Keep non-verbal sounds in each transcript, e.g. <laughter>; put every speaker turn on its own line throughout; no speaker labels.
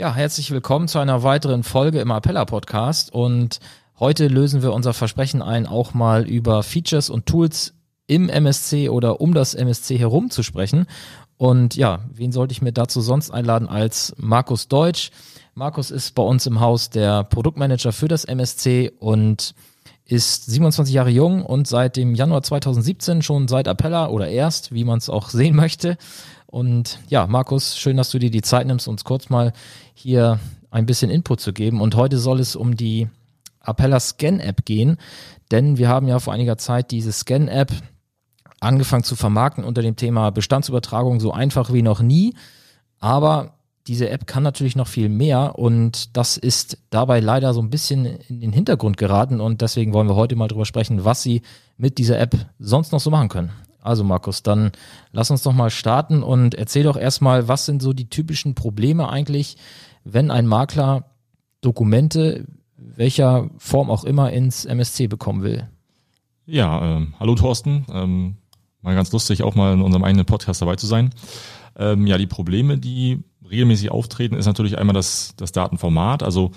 Ja, herzlich willkommen zu einer weiteren Folge im Appella Podcast und heute lösen wir unser Versprechen ein, auch mal über Features und Tools im MSC oder um das MSC herum zu sprechen. Und ja, wen sollte ich mir dazu sonst einladen als Markus Deutsch? Markus ist bei uns im Haus der Produktmanager für das MSC und ist 27 Jahre jung und seit dem Januar 2017 schon seit Appella oder erst, wie man es auch sehen möchte. Und ja, Markus, schön, dass du dir die Zeit nimmst, uns kurz mal hier ein bisschen Input zu geben. Und heute soll es um die Appella Scan App gehen, denn wir haben ja vor einiger Zeit diese Scan App angefangen zu vermarkten unter dem Thema Bestandsübertragung so einfach wie noch nie. Aber diese App kann natürlich noch viel mehr und das ist dabei leider so ein bisschen in den Hintergrund geraten und deswegen wollen wir heute mal drüber sprechen, was Sie mit dieser App sonst noch so machen können. Also Markus, dann lass uns doch mal starten und erzähl doch erstmal, was sind so die typischen Probleme eigentlich, wenn ein Makler Dokumente welcher Form auch immer ins MSC bekommen will.
Ja, ähm, hallo Thorsten. Ähm, mal ganz lustig, auch mal in unserem eigenen Podcast dabei zu sein. Ähm, ja, die Probleme, die regelmäßig auftreten, ist natürlich einmal das, das Datenformat. Also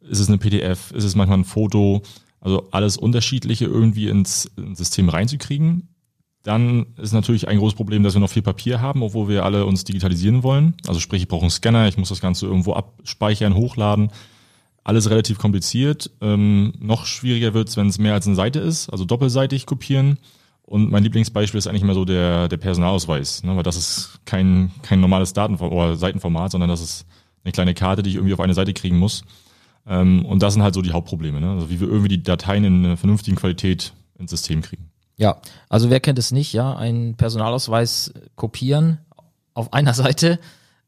ist es eine PDF, ist es manchmal ein Foto, also alles Unterschiedliche irgendwie ins, ins System reinzukriegen. Dann ist natürlich ein großes Problem, dass wir noch viel Papier haben, obwohl wir alle uns digitalisieren wollen. Also sprich, ich brauche einen Scanner, ich muss das Ganze irgendwo abspeichern, hochladen. Alles relativ kompliziert. Ähm, noch schwieriger wird es, wenn es mehr als eine Seite ist, also doppelseitig kopieren. Und mein Lieblingsbeispiel ist eigentlich immer so der, der Personalausweis, ne? weil das ist kein, kein normales Datenformat oder Seitenformat, sondern das ist eine kleine Karte, die ich irgendwie auf eine Seite kriegen muss. Ähm, und das sind halt so die Hauptprobleme, ne? also wie wir irgendwie die Dateien in einer vernünftigen Qualität ins System kriegen.
Ja, also wer kennt es nicht, ja, einen Personalausweis kopieren auf <laughs> einer Seite,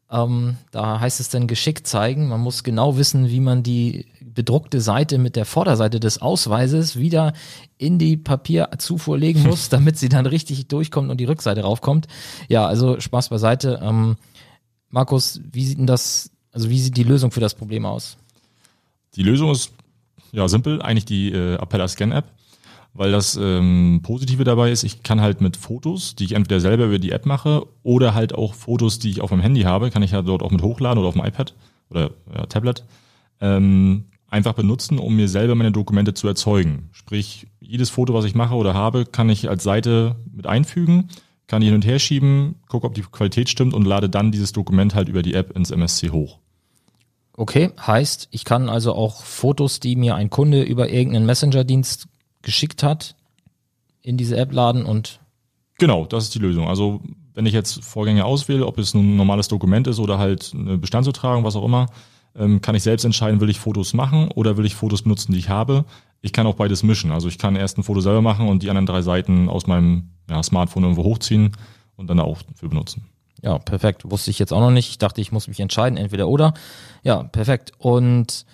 ähm, da heißt es dann geschickt zeigen. Man muss genau wissen, wie man die bedruckte Seite mit der Vorderseite des Ausweises wieder in die Papierzufuhr legen <laughs> muss, damit sie dann richtig durchkommt und die Rückseite raufkommt. Ja, also Spaß beiseite. Ähm, Markus, wie sieht denn das, also wie sieht die Lösung für das Problem aus?
Die Lösung ist ja simpel, eigentlich die äh, Appella Scan App, weil das ähm, Positive dabei ist, ich kann halt mit Fotos, die ich entweder selber über die App mache oder halt auch Fotos, die ich auf meinem Handy habe, kann ich ja dort auch mit hochladen oder auf dem iPad oder ja, Tablet. Ähm, einfach benutzen, um mir selber meine Dokumente zu erzeugen. Sprich, jedes Foto, was ich mache oder habe, kann ich als Seite mit einfügen, kann hin und her schieben, gucke, ob die Qualität stimmt und lade dann dieses Dokument halt über die App ins MSC hoch.
Okay, heißt, ich kann also auch Fotos, die mir ein Kunde über irgendeinen Messenger-Dienst geschickt hat, in diese App laden und.
Genau, das ist die Lösung. Also, wenn ich jetzt Vorgänge auswähle, ob es ein normales Dokument ist oder halt eine Bestandsübertragung, was auch immer, ähm, kann ich selbst entscheiden, will ich Fotos machen oder will ich Fotos benutzen, die ich habe. Ich kann auch beides mischen. Also ich kann erst ein Foto selber machen und die anderen drei Seiten aus meinem ja, Smartphone irgendwo hochziehen und dann auch für benutzen.
Ja, perfekt. Wusste ich jetzt auch noch nicht. Ich dachte, ich muss mich entscheiden, entweder oder. Ja, perfekt. Und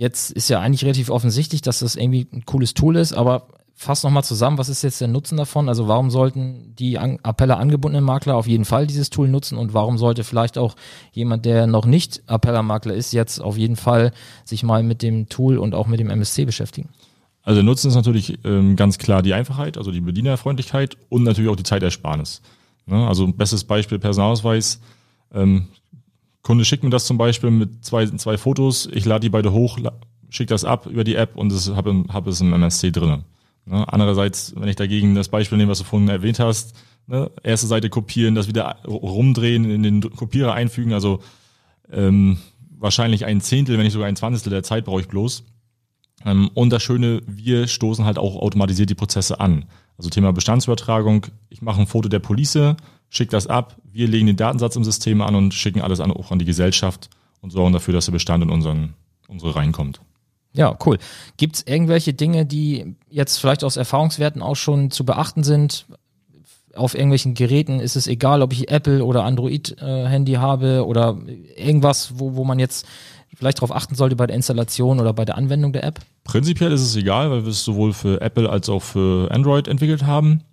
jetzt ist ja eigentlich relativ offensichtlich, dass das irgendwie ein cooles Tool ist, aber fass nochmal zusammen, was ist jetzt der Nutzen davon? Also warum sollten die an Appelle angebundenen Makler auf jeden Fall dieses Tool nutzen und warum sollte vielleicht auch jemand, der noch nicht Appeller Makler ist, jetzt auf jeden Fall sich mal mit dem Tool und auch mit dem MSC beschäftigen?
Also der Nutzen ist natürlich ähm, ganz klar die Einfachheit, also die Bedienerfreundlichkeit und natürlich auch die Zeitersparnis. Ne? Also bestes Beispiel Personalausweis. Ähm, Kunde schickt mir das zum Beispiel mit zwei, zwei Fotos, ich lade die beide hoch, schicke das ab über die App und habe hab es im MSC drinnen. Ne? Andererseits, wenn ich dagegen das Beispiel nehme, was du vorhin erwähnt hast, ne? erste Seite kopieren, das wieder rumdrehen, in den Kopierer einfügen, also ähm, wahrscheinlich ein Zehntel, wenn nicht sogar ein Zwanzigstel der Zeit brauche ich bloß. Ähm, und das Schöne, wir stoßen halt auch automatisiert die Prozesse an. Also Thema Bestandsübertragung, ich mache ein Foto der Police, schicke das ab, wir legen den Datensatz im System an und schicken alles an, auch an die Gesellschaft und sorgen dafür, dass der Bestand in unseren, unsere reinkommt.
Ja, cool. Gibt es irgendwelche Dinge, die jetzt vielleicht aus Erfahrungswerten auch schon zu beachten sind? auf irgendwelchen Geräten ist es egal, ob ich Apple oder Android-Handy äh, habe oder irgendwas, wo, wo man jetzt vielleicht darauf achten sollte bei der Installation oder bei der Anwendung der App?
Prinzipiell ist es egal, weil wir es sowohl für Apple als auch für Android entwickelt haben.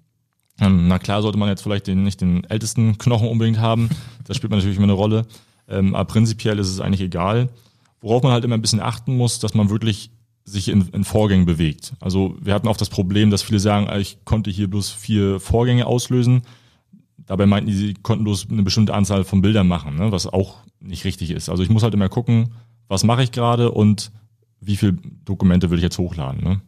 Ähm, na klar sollte man jetzt vielleicht den, nicht den ältesten Knochen unbedingt haben. Das spielt natürlich immer eine Rolle. Ähm, aber prinzipiell ist es eigentlich egal. Worauf man halt immer ein bisschen achten muss, dass man wirklich sich in, in Vorgängen bewegt. Also wir hatten auch das Problem, dass viele sagen, ah, ich konnte hier bloß vier Vorgänge auslösen. Dabei meinten die, sie konnten bloß eine bestimmte Anzahl von Bildern machen, ne? was auch nicht richtig ist. Also ich muss halt immer gucken, was mache ich gerade und wie viele Dokumente will ich jetzt hochladen. Ne?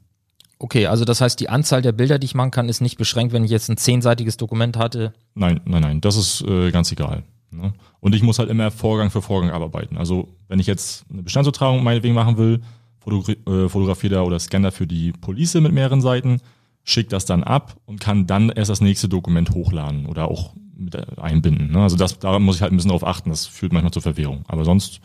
Okay, also das heißt, die Anzahl der Bilder, die ich machen kann, ist nicht beschränkt, wenn ich jetzt ein zehnseitiges Dokument hatte.
Nein, nein, nein, das ist äh, ganz egal. Ne? Und ich muss halt immer Vorgang für Vorgang abarbeiten. Also wenn ich jetzt eine Bestandsübertragung meinetwegen machen will, äh, fotografiere da oder scanne für die Police mit mehreren Seiten, schicke das dann ab und kann dann erst das nächste Dokument hochladen oder auch mit einbinden. Ne? Also das, da muss ich halt ein bisschen darauf achten. Das führt manchmal zur Verwirrung. Aber sonst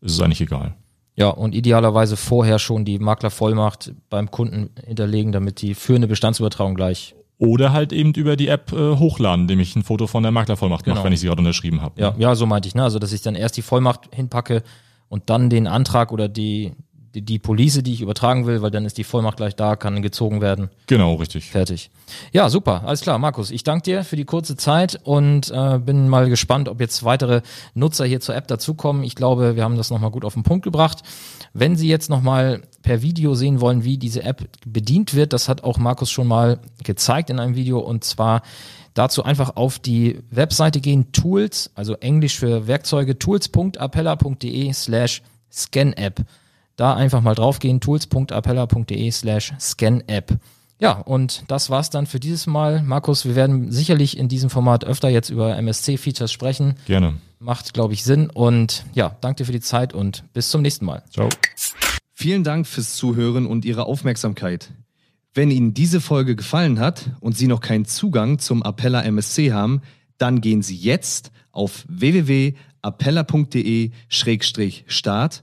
ist es eigentlich egal.
Ja, und idealerweise vorher schon die Maklervollmacht beim Kunden hinterlegen, damit die für eine Bestandsübertragung gleich.
Oder halt eben über die App äh, hochladen, indem ich ein Foto von der Maklervollmacht genau. mache, wenn ich sie gerade unterschrieben habe.
Ja, ja, so meinte ich, ne? Also dass ich dann erst die Vollmacht hinpacke und dann den Antrag oder die, die, die Police, die ich übertragen will, weil dann ist die Vollmacht gleich da, kann gezogen werden.
Genau, richtig.
Fertig. Ja, super, alles klar. Markus, ich danke dir für die kurze Zeit und äh, bin mal gespannt, ob jetzt weitere Nutzer hier zur App dazukommen. Ich glaube, wir haben das nochmal gut auf den Punkt gebracht. Wenn Sie jetzt nochmal per Video sehen wollen, wie diese App bedient wird, das hat auch Markus schon mal gezeigt in einem Video und zwar dazu einfach auf die Webseite gehen, Tools, also Englisch für Werkzeuge, tools.appella.de slash ScanApp. Da einfach mal draufgehen, tools.appella.de slash ScanApp. Ja, und das war's dann für dieses Mal. Markus, wir werden sicherlich in diesem Format öfter jetzt über MSC-Features sprechen.
Gerne.
Macht, glaube ich, Sinn. Und ja, danke dir für die Zeit und bis zum nächsten Mal.
Ciao.
Vielen Dank fürs Zuhören und Ihre Aufmerksamkeit. Wenn Ihnen diese Folge gefallen hat und Sie noch keinen Zugang zum Appella MSC haben, dann gehen Sie jetzt auf www.appella.de-start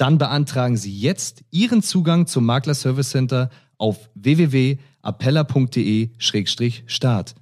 Dann beantragen Sie jetzt Ihren Zugang zum Makler Service Center auf www.appella.de-start.